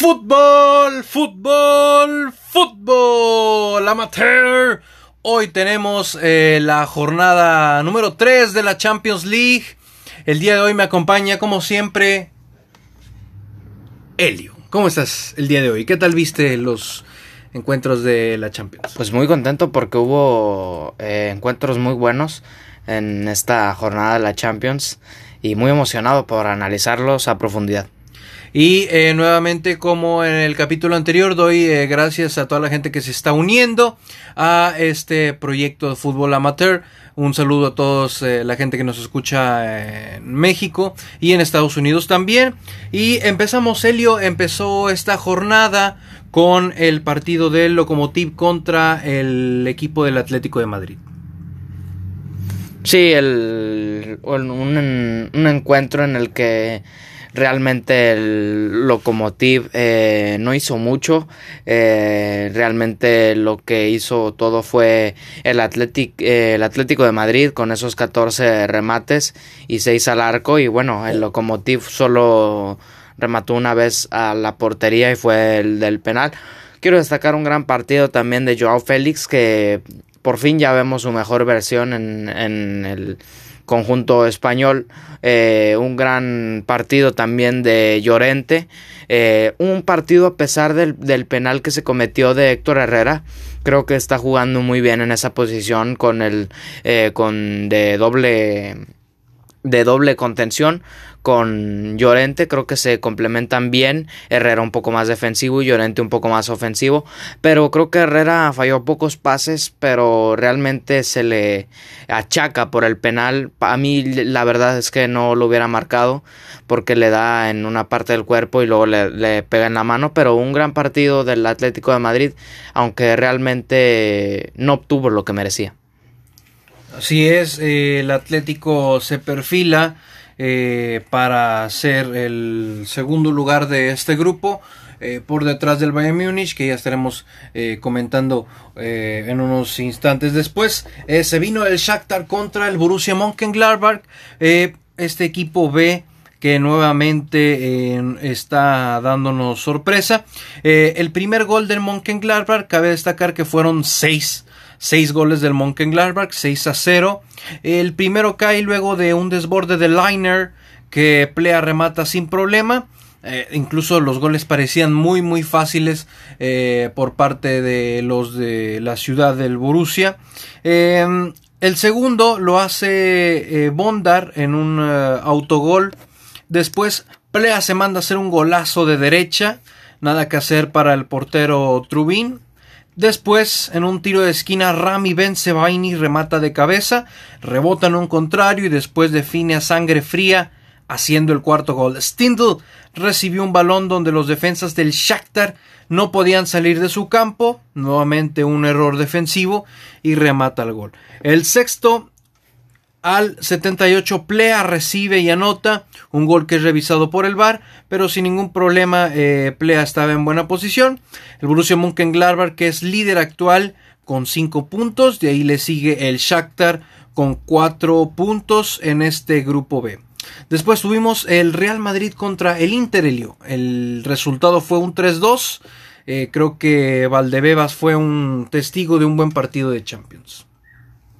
Fútbol, fútbol, fútbol amateur. Hoy tenemos eh, la jornada número 3 de la Champions League. El día de hoy me acompaña, como siempre, Elio. ¿Cómo estás el día de hoy? ¿Qué tal viste los encuentros de la Champions? Pues muy contento porque hubo eh, encuentros muy buenos en esta jornada de la Champions y muy emocionado por analizarlos a profundidad. Y eh, nuevamente, como en el capítulo anterior, doy eh, gracias a toda la gente que se está uniendo a este proyecto de fútbol amateur. Un saludo a todos eh, la gente que nos escucha en México y en Estados Unidos también. Y empezamos, Helio empezó esta jornada con el partido del Lokomotiv contra el equipo del Atlético de Madrid. Sí, el, un encuentro en el que realmente el Lokomotiv eh, no hizo mucho. Eh, realmente lo que hizo todo fue el, eh, el Atlético de Madrid con esos 14 remates y 6 al arco. Y bueno, el Lokomotiv solo remató una vez a la portería y fue el del penal. Quiero destacar un gran partido también de Joao Félix que por fin ya vemos su mejor versión en, el conjunto español. Eh, un gran partido también de Llorente. Eh, un partido a pesar del, del, penal que se cometió de Héctor Herrera. Creo que está jugando muy bien en esa posición con el eh, con de doble de doble contención con Llorente, creo que se complementan bien, Herrera un poco más defensivo y Llorente un poco más ofensivo, pero creo que Herrera falló pocos pases, pero realmente se le achaca por el penal, a mí la verdad es que no lo hubiera marcado porque le da en una parte del cuerpo y luego le, pega en la mano, pero un gran partido del Atlético de Madrid, aunque realmente no obtuvo lo que merecía. Así es, eh, el Atlético se perfila eh, para ser el segundo lugar de este grupo. Eh, por detrás del Bayern Múnich, que ya estaremos comentando en unos instantes después. se vino el Shakhtar contra el Borussia Mönchengladbach. este equipo B que nuevamente está dándonos sorpresa. el primer gol del Mönchengladbach, cabe destacar que fueron seis 6 goles del Mönchengladbach, 6 a 0. El primero cae luego de un desborde de Liner que Plea remata sin problema. Eh, incluso los goles parecían muy muy fáciles eh, por parte de los de la ciudad del Borussia. Em, el segundo lo hace eh, Bondar en un autogol. Después Plea se manda a hacer un golazo de derecha. Nada que hacer para el portero Trubin. Después, en un tiro de esquina, Rami Benzebaini remata de cabeza, rebota en un contrario y después define a sangre fría, haciendo el cuarto gol. Stindl recibió un balón donde los defensas del Shakhtar no podían salir de su campo, nuevamente un error defensivo y remata el gol. El sexto al 78 Plea recibe y anota un gol que es revisado por el VAR, pero sin ningún problema eh, Plea estaba en buena posición. El Borussia Mönchengladbach que es líder actual con 5 puntos, de ahí le sigue el Shakhtar con 4 puntos en este grupo B. Después tuvimos el Real Madrid contra el Inter El resultado fue un 3-2. Eh, creo que Valdebebas fue un testigo de un buen partido de Champions.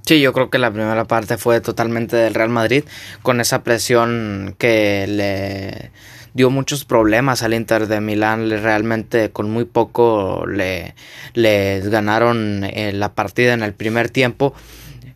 Sí, yo creo que la primera parte fue totalmente del Real Madrid, con esa presión que le dio muchos problemas al Inter de Milán, realmente con muy poco le, ganaron eh, la partida en el primer tiempo.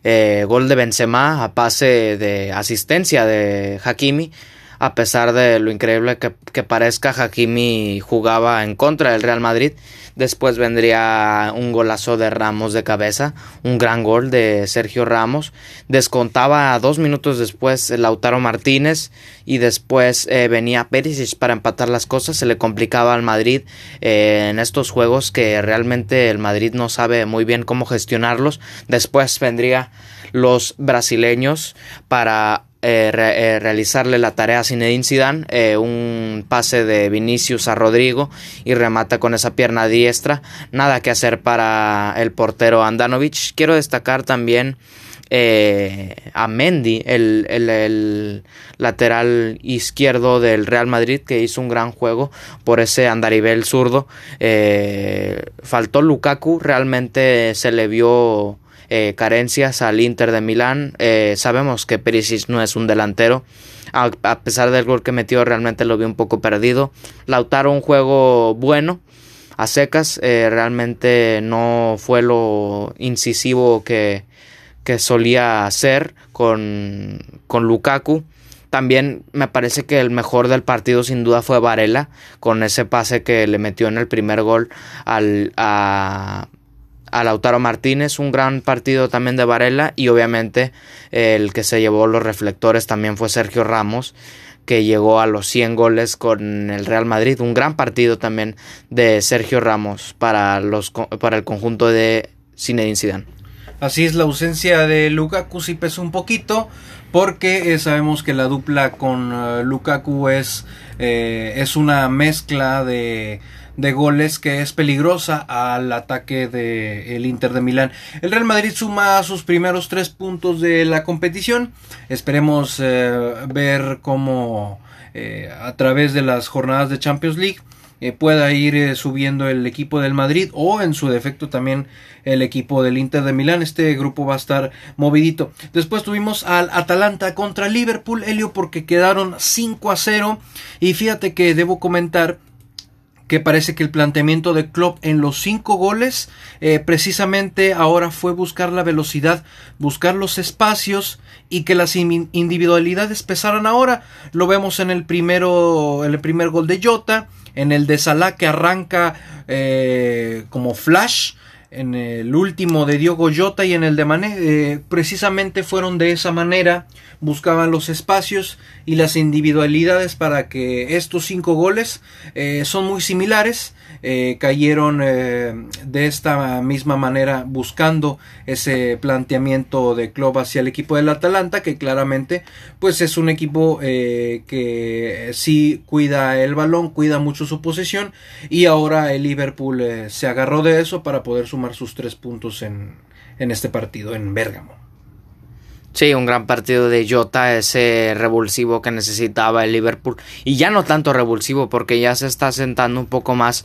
Eh, gol de Benzema a pase de asistencia de Hakimi a pesar de lo increíble que, que, parezca, Hakimi jugaba en contra del Real Madrid. Después vendría un golazo de Ramos de cabeza, un gran gol de Sergio Ramos. Descontaba dos minutos después Lautaro Martínez y después eh, venía Perisic para empatar las cosas. Se le complicaba al Madrid eh, en estos juegos que realmente el Madrid no sabe muy bien cómo gestionarlos. Después vendría los brasileños para eh, eh, realizarle la tarea a Zinedine Zidane, eh, un pase de Vinicius a Rodrigo y remata con esa pierna diestra. Nada que hacer para el portero Andanovic. Quiero destacar también a Mendy, el, el, lateral izquierdo del Real Madrid, que hizo un gran juego por ese andarivel zurdo. Faltó Lukaku, realmente se le vio eh, carencias al Inter de Milán. sabemos que Perisic no es un delantero. A, pesar del gol que metió, realmente lo vi un poco perdido. Lautaro, un juego bueno a secas. realmente no fue lo incisivo que, que solía hacer con, con Lukaku. También me parece que el mejor del partido sin duda fue Varela, con ese pase que le metió en el primer gol al, a, Lautaro Martínez. Un gran partido también de Varela y obviamente el que se llevó los reflectores también fue Sergio Ramos que llegó a los 100 goles con el Real Madrid. Un gran partido también de Sergio Ramos para, los, para el conjunto de Zinedine Zidane. Así es, la ausencia de Lukaku sí pesa un poquito porque eh, sabemos que la dupla con eh, Lukaku es, eh, es una mezcla de, de, goles que es peligrosa al ataque del Inter de Milán. El Real Madrid suma sus primeros tres puntos de la competición. Esperemos ver cómo a través de las jornadas de Champions League eh, pueda ir eh, subiendo el equipo del Madrid o en su defecto también el equipo del Inter de Milán. Este grupo va a estar movidito. Después tuvimos al Atalanta contra Liverpool, Helio, porque quedaron 5 a 0. Y fíjate que debo comentar que parece que el planteamiento de Klopp en los cinco goles eh, precisamente ahora fue buscar la velocidad, buscar los espacios y que las individualidades pesaran ahora. Lo vemos en el primero, en el primer gol de Jota, en el de Salah que arranca eh, como flash, en el último de Diogo Jota y en el de Mané, eh, precisamente fueron de esa manera, buscaban los espacios y las individualidades para que estos cinco goles eh, son muy similares eh, cayeron eh, de esta misma manera buscando ese planteamiento de club hacia el equipo del Atalanta que claramente pues es un equipo que sí cuida el balón cuida mucho su posesión y ahora el Liverpool se agarró de eso para poder sumar sus tres puntos en, en este partido en Bérgamo Sí, un gran partido de Jota, ese revulsivo que necesitaba el Liverpool. Y ya no tanto revulsivo, porque ya se está sentando un poco más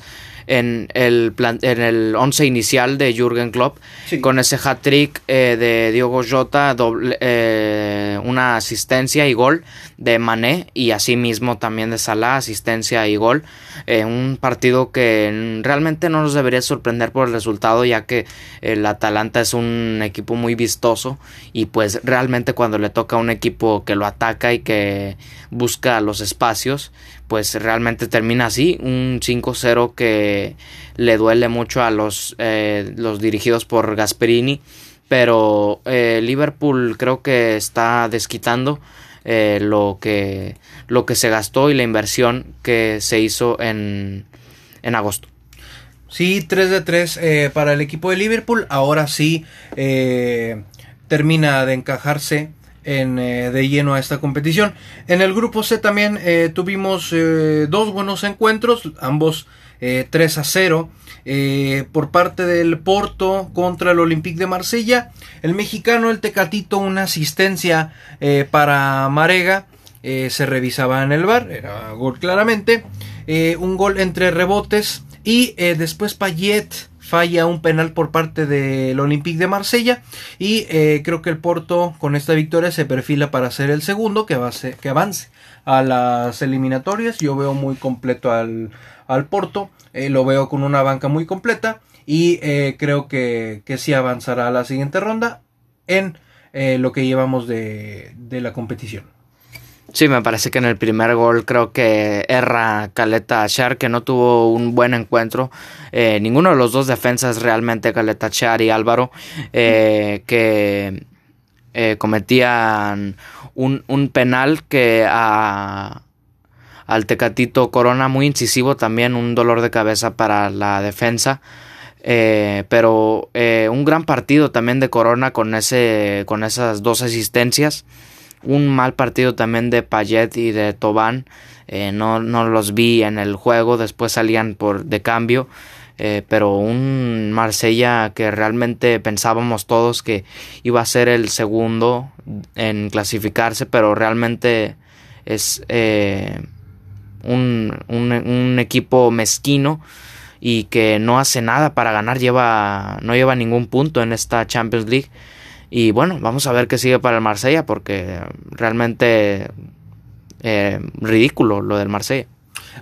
en el, en el once inicial de Jürgen Klopp, con ese hat-trick eh, de Diogo Jota, eh, una asistencia y gol de Mané, y asimismo también de Salah, asistencia y gol. Eh, un partido que realmente no nos debería sorprender por el resultado, ya que el Atalanta es un equipo muy vistoso, y pues realmente cuando le toca a un equipo que lo ataca y que busca los espacios, pues realmente termina así, un 5-0 que le duele mucho a los, eh, los dirigidos por Gasperini, pero eh, Liverpool creo que está desquitando eh, lo, que, lo que se gastó y la inversión que se hizo en, en agosto. Sí, 3 de 3 para el equipo de Liverpool. Ahora sí, termina de encajarse en, eh, de lleno a esta competición. En el grupo C también eh, tuvimos eh, dos buenos encuentros, ambos 3 a 0 por parte del Porto contra el Olympique de Marsella. El mexicano, el Tecatito, una asistencia para Marega. se revisaba en el bar, era gol claramente. un gol entre rebotes y después Payet falla un penal por parte del Olympique de Marsella y eh, creo que el Porto con esta victoria se perfila para ser el segundo que, que avance a las eliminatorias. Yo veo muy completo al, al Porto, eh, lo veo con una banca muy completa y eh, creo que, que sí avanzará a la siguiente ronda en lo que llevamos de, de la competición. Sí, me parece que en el primer gol creo que erra Caleta Char, que no tuvo un buen encuentro. Eh, ninguno de los dos defensas realmente, Caleta Char y Álvaro, eh, que eh, cometían un, penal que a, al Tecatito Corona muy incisivo también, un dolor de cabeza para la defensa. pero un gran partido también de Corona con, ese, con esas dos asistencias un mal partido también de Payet y de Tobán. Eh, no, no, los vi en el juego, después salían por de cambio. Eh, pero un Marsella que realmente pensábamos todos que iba a ser el segundo en clasificarse, pero realmente es eh, un, un, equipo mezquino y que no hace nada para ganar, lleva, no lleva ningún punto en esta Champions League. Y bueno, vamos a ver qué sigue para el Marsella, porque realmente eh, ridículo lo del Marsella.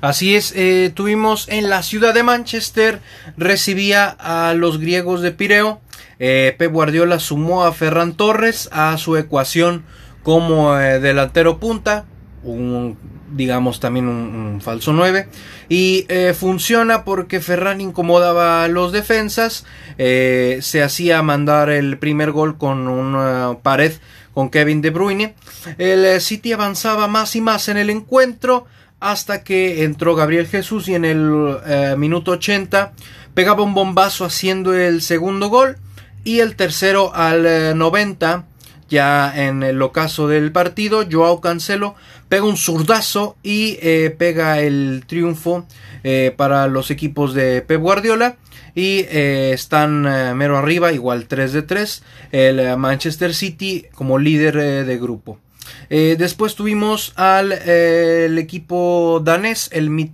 Así es, eh, tuvimos en la ciudad de Manchester, recibía a los griegos de Pireo. Eh, Pep Guardiola sumó a Ferran Torres a su ecuación como eh, delantero punta, un, digamos también un, falso 9. Y funciona porque Ferran incomodaba a los defensas, se hacía mandar el primer gol con una pared con Kevin De Bruyne. El City avanzaba más y más en el encuentro hasta que entró Gabriel Jesús y en el eh, minuto 80 pegaba un bombazo haciendo el segundo gol y el tercero al 90 eh, ya en el ocaso del partido Joao Cancelo pega un zurdazo y eh, pega el triunfo para los equipos de Pep Guardiola y están mero arriba igual 3 de 3 el Manchester City como líder de grupo eh, después tuvimos al eh, el equipo danés, el Mid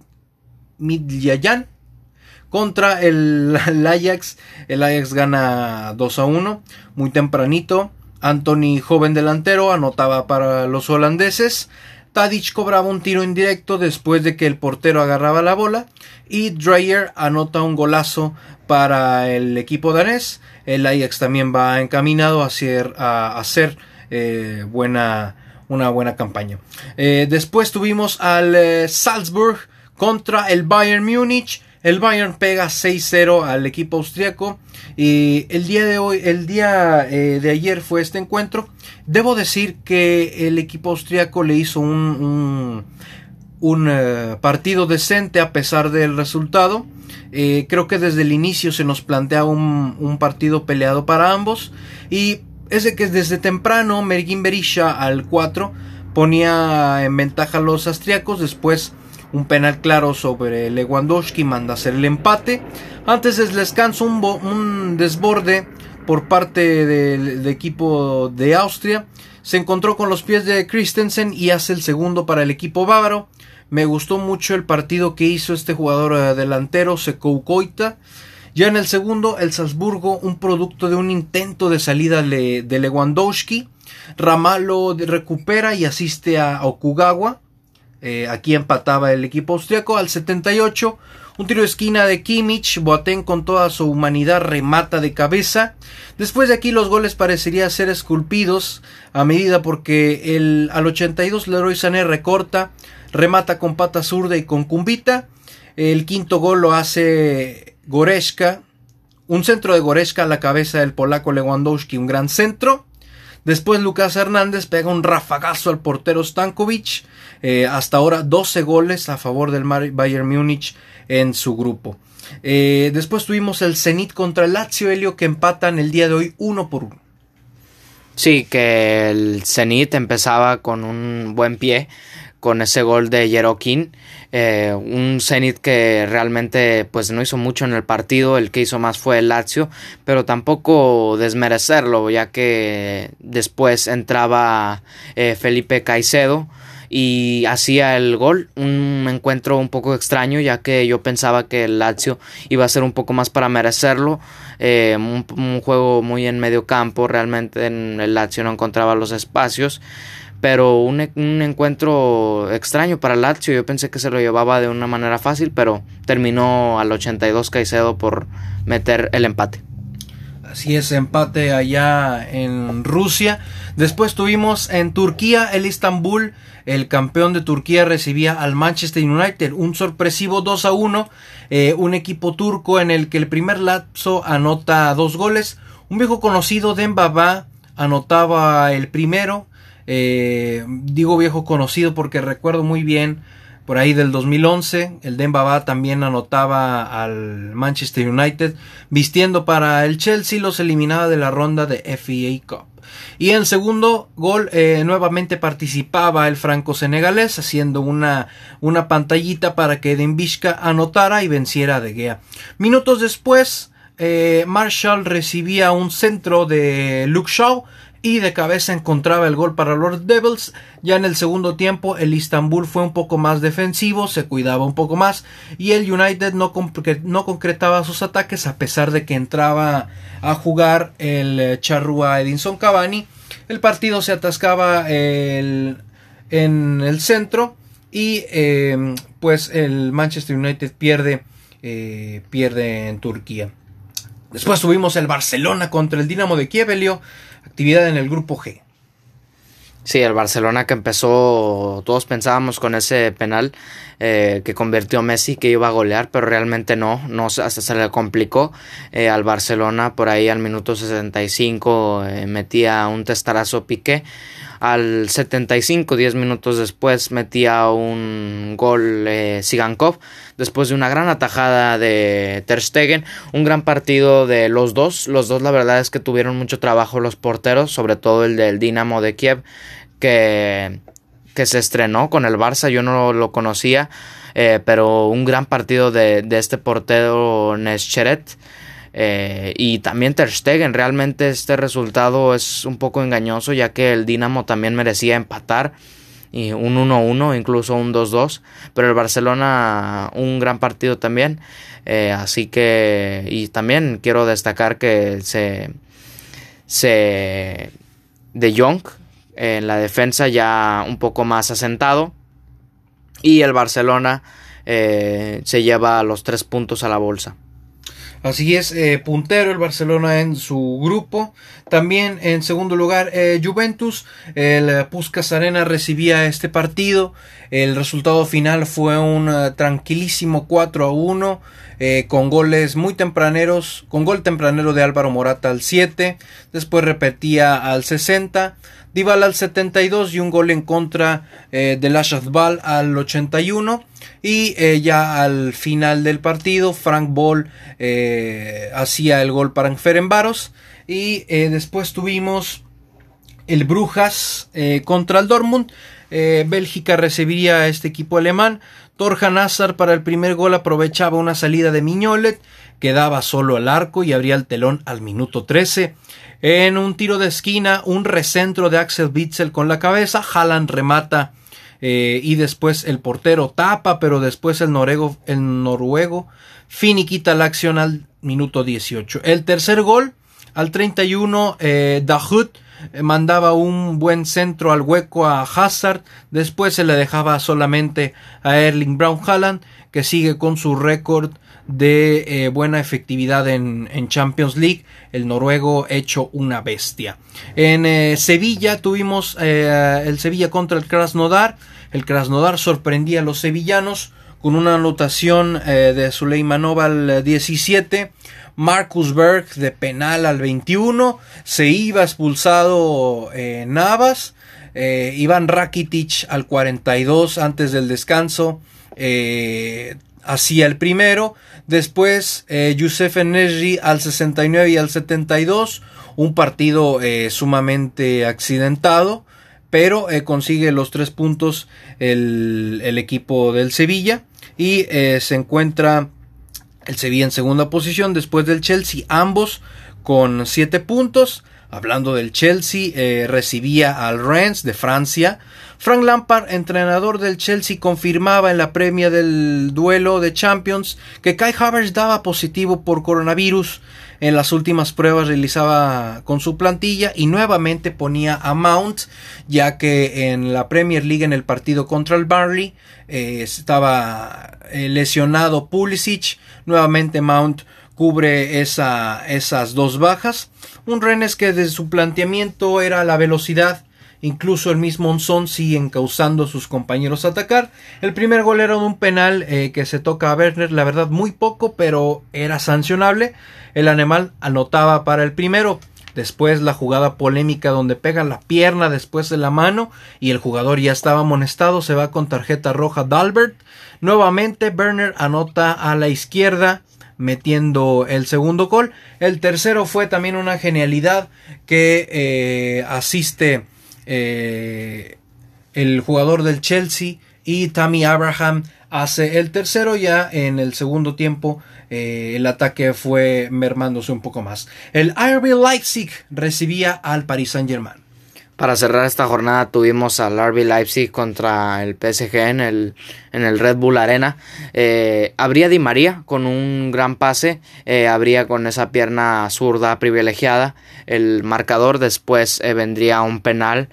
contra el, Ajax. El Ajax gana 2 a 1, muy tempranito. Anthony, joven delantero, anotaba para los holandeses. Tadic cobraba un tiro indirecto después de que el portero agarraba la bola y Dreyer anota un golazo para el equipo danés. El Ajax también va encaminado a hacer, eh, buena, una buena campaña. Eh, después tuvimos al eh, Salzburg contra el Bayern Múnich. El Bayern pega 6-0 al equipo austriaco y el día de hoy, el día eh, de ayer fue este encuentro. Debo decir que el equipo austriaco le hizo un, un, partido decente a pesar del resultado. creo que desde el inicio se nos plantea un, un partido peleado para ambos y es de que desde temprano Mergin Berisha al 4 ponía en ventaja a los austriacos, después un penal claro sobre Lewandowski manda hacer el empate. Antes del descanso un, desborde por parte del, equipo de Austria. Se encontró con los pies de Christensen y hace el segundo para el equipo bávaro. Me gustó mucho el partido que hizo este jugador eh, delantero, Sekou Koita. Ya en el segundo, el Salzburgo, un producto de un intento de salida de Lewandowski. Ramalo recupera y asiste a Okugawa. Eh, aquí empataba el equipo austriaco al 78. Un tiro de esquina de Kimmich. Boateng con toda su humanidad remata de cabeza. Después de aquí los goles parecerían ser esculpidos a medida porque el, al 82 Leroy Sané recorta. Remata con pata zurda y con cumbita. El quinto gol lo hace Goreska, un centro de Goreska a la cabeza del polaco Lewandowski, un gran centro. Después Lucas Hernández pega un rafagazo al portero Stankovic. Eh, hasta ahora 12 goles a favor del Bayern Múnich en su grupo. Eh, después tuvimos el Zenit contra el Lazio Helio que empatan el día de hoy uno por uno. Sí, que el Zenit empezaba con un buen pie con ese gol de Yerokin. Eh, un Zenit que realmente pues no hizo mucho en el partido, el que hizo más fue el Lazio, pero tampoco desmerecerlo, ya que después entraba eh, Felipe Caicedo y hacía el gol, un encuentro un poco extraño ya que yo pensaba que el Lazio iba a ser un poco más para merecerlo, eh, un, juego muy en medio campo, realmente en el Lazio no encontraba los espacios, pero un, encuentro extraño para Lazio. Yo pensé que se lo llevaba de una manera fácil, pero terminó al 82 Caicedo por meter el empate. Así es, empate allá en Rusia. Después tuvimos en Turquía el Istanbul. El campeón de Turquía recibía al Manchester United. Un sorpresivo 2 a 1. Eh, un equipo turco en el que el primer lapso anota dos goles. Un viejo conocido de Mbaba anotaba el primero. Eh, digo viejo conocido porque recuerdo muy bien por ahí del 2011. El Dembaba también anotaba al Manchester United, vistiendo para el Chelsea, los eliminaba de la ronda de FA Cup. Y en segundo gol eh, nuevamente participaba el franco-senegalés haciendo una, una pantallita para que Dembishka anotara y venciera a De Gea. Minutos después eh, Marshall recibía un centro de Luke Shaw y de cabeza encontraba el gol para los Devils. Ya en el segundo tiempo el Istanbul fue un poco más defensivo, se cuidaba un poco más y el United no, no concretaba sus ataques a pesar de que entraba a jugar el eh, charrúa Edinson Cavani. El partido se atascaba en el centro y eh, pues el Manchester United pierde, eh, pierde en Turquía. Después tuvimos el Barcelona contra el Dinamo de Kiev, actividad en el grupo G. Sí, el Barcelona que empezó, todos pensábamos con ese penal eh, que convirtió Messi que iba a golear, pero realmente no, no hasta se le complicó eh, al Barcelona por ahí al minuto 65 eh, metía un testarazo Piqué al 75, 10 minutos después, metía un gol eh, Sigankov. Después de una gran atajada de Ter Stegen. Un gran partido de los dos. Los dos, la verdad es que tuvieron mucho trabajo los porteros. Sobre todo el del Dinamo de Kiev. Que, que se estrenó con el Barça. Yo no lo conocía. Eh, pero un gran partido de, de este portero Nescheret. Eh, y también Ter Stegen, realmente este resultado es un poco engañoso ya que el Dinamo también merecía empatar y un 1-1, incluso un 2-2, pero el Barcelona un gran partido también, eh, así que y también quiero destacar que se se de Jong en la defensa ya un poco más asentado y el Barcelona eh, se lleva los tres puntos a la bolsa. Así es, eh, puntero el Barcelona en su grupo. También en segundo lugar eh, Juventus. El Puskas Arena recibía este partido. El resultado final fue un eh, tranquilísimo 4 a 1. con goles muy tempraneros. Con gol tempranero de Álvaro Morata al 7. Después repetía al 60. Dybala al 72 y un gol en contra de Lashazbal al 81. Y eh, ya al final del partido, Frank Ball eh, hacía el gol para Ferenbaros. Y eh, después tuvimos el Brujas contra el Dortmund. Bélgica recibiría a este equipo alemán. Torjan Hazard para el primer gol aprovechaba una salida de Miñolet, quedaba solo al arco y abría el telón al minuto 13. En un tiro de esquina, un recentro de Axel Witzel con la cabeza, Haaland remata eh, y después el portero tapa, pero después el noruego, el noruego finiquita la acción al minuto 18. El tercer gol, al 31, eh, Dahut eh, mandaba un buen centro al hueco a Hazard, después se le dejaba solamente a Erling Brown que sigue con su récord de buena efectividad en, Champions League, el noruego hecho una bestia. En Sevilla tuvimos el Sevilla contra el Krasnodar, el Krasnodar sorprendía a los sevillanos con una anotación eh, de Suleimanov al 17. Marcus Berg de penal al 21. Se iba expulsado eh, Navas. Eh, Iván Rakitic al 42 antes del descanso. Hacía el primero. Después Youssef Enesri al 69 y al 72. Un partido sumamente accidentado pero eh, consigue los tres puntos el, equipo del Sevilla y eh, se encuentra el Sevilla en segunda posición después del Chelsea, ambos con siete puntos. Hablando del Chelsea, eh, recibía al Rennes de Francia. Frank Lampard, entrenador del Chelsea, confirmaba en la premia del duelo de Champions que Kai Havertz daba positivo por coronavirus en las últimas pruebas realizaba con su plantilla y nuevamente ponía a Mount ya que en la Premier League en el partido contra el Barley eh, estaba eh, lesionado Pulisic nuevamente Mount cubre esa, esas dos bajas un Rennes que desde su planteamiento era la velocidad Incluso el mismo Onson sigue encauzando a sus compañeros a atacar. El primer gol era un penal eh, que se toca a Werner, la verdad muy poco, pero era sancionable. El animal anotaba para el primero. Después la jugada polémica donde pega la pierna después de la mano y el jugador ya estaba amonestado, se va con tarjeta roja Dalbert. Nuevamente Werner anota a la izquierda metiendo el segundo gol. El tercero fue también una genialidad que eh, asiste eh, el jugador del Chelsea y Tammy Abraham hace el tercero ya en el segundo tiempo eh, el ataque fue mermándose un poco más. El RB Leipzig recibía al Paris Saint Germain. Para cerrar esta jornada tuvimos al RB Leipzig contra el PSG en el, en el Red Bull Arena. Eh, habría Di María con un gran pase, eh, habría con esa pierna zurda privilegiada. El marcador después vendría un penal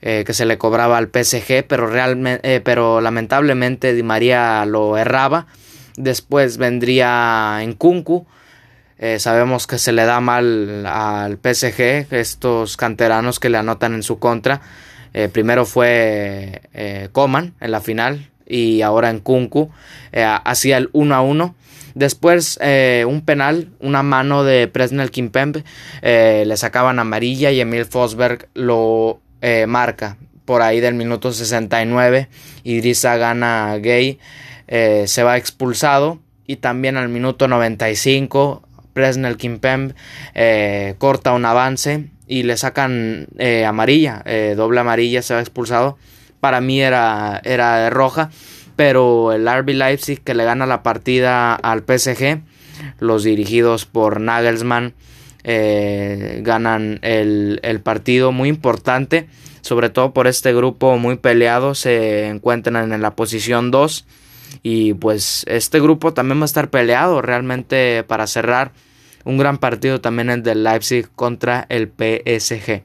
eh, que se le cobraba al PSG, pero, realmente, eh, pero lamentablemente Di María lo erraba. Después vendría en Kunku. Eh, sabemos que se le da mal al PSG, estos canteranos que le anotan en su contra. primero fue Coman en la final y ahora en Kunku. hacía el 1 a 1. Después un penal, una mano de Presnel Kimpembe, le sacaban amarilla y Emil Fosberg lo eh, marca por ahí del minuto 69. Idrissa gana Gay, eh, se va expulsado. Y también al minuto 95, Presnel Kimpembe eh, corta un avance y le sacan amarilla, doble amarilla, se va expulsado. Para mí era, era roja, pero el RB Leipzig que le gana la partida al PSG, los dirigidos por Nagelsmann, eh, ganan el, el, partido muy importante, sobre todo por este grupo muy peleado, se encuentran en la posición 2 y pues este grupo también va a estar peleado realmente para cerrar un gran partido también el del Leipzig contra el PSG.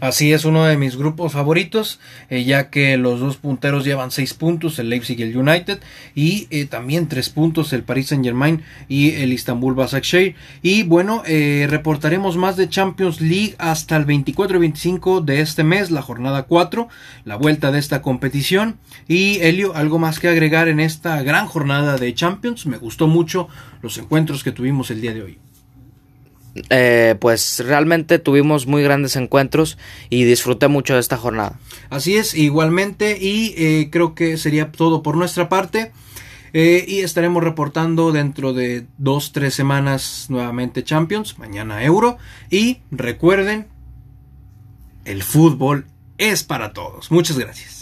Así es uno de mis grupos favoritos, eh, ya que los dos punteros llevan seis puntos, el Leipzig y el United, y eh, también tres puntos el Paris Saint Germain y el Istanbul Basaksehir. Y bueno, eh, reportaremos más de Champions League hasta el 24 y 25 de este mes, la jornada 4, la vuelta de esta competición. Y Elio, algo más que agregar en esta gran jornada de Champions, me gustó mucho los encuentros que tuvimos el día de hoy. Eh, pues realmente tuvimos muy grandes encuentros y disfruté mucho de esta jornada. Así es, igualmente, y eh, creo que sería todo por nuestra parte. Eh, y estaremos reportando dentro de dos, tres semanas nuevamente Champions, mañana Euro. Y recuerden, el fútbol es para todos. Muchas gracias.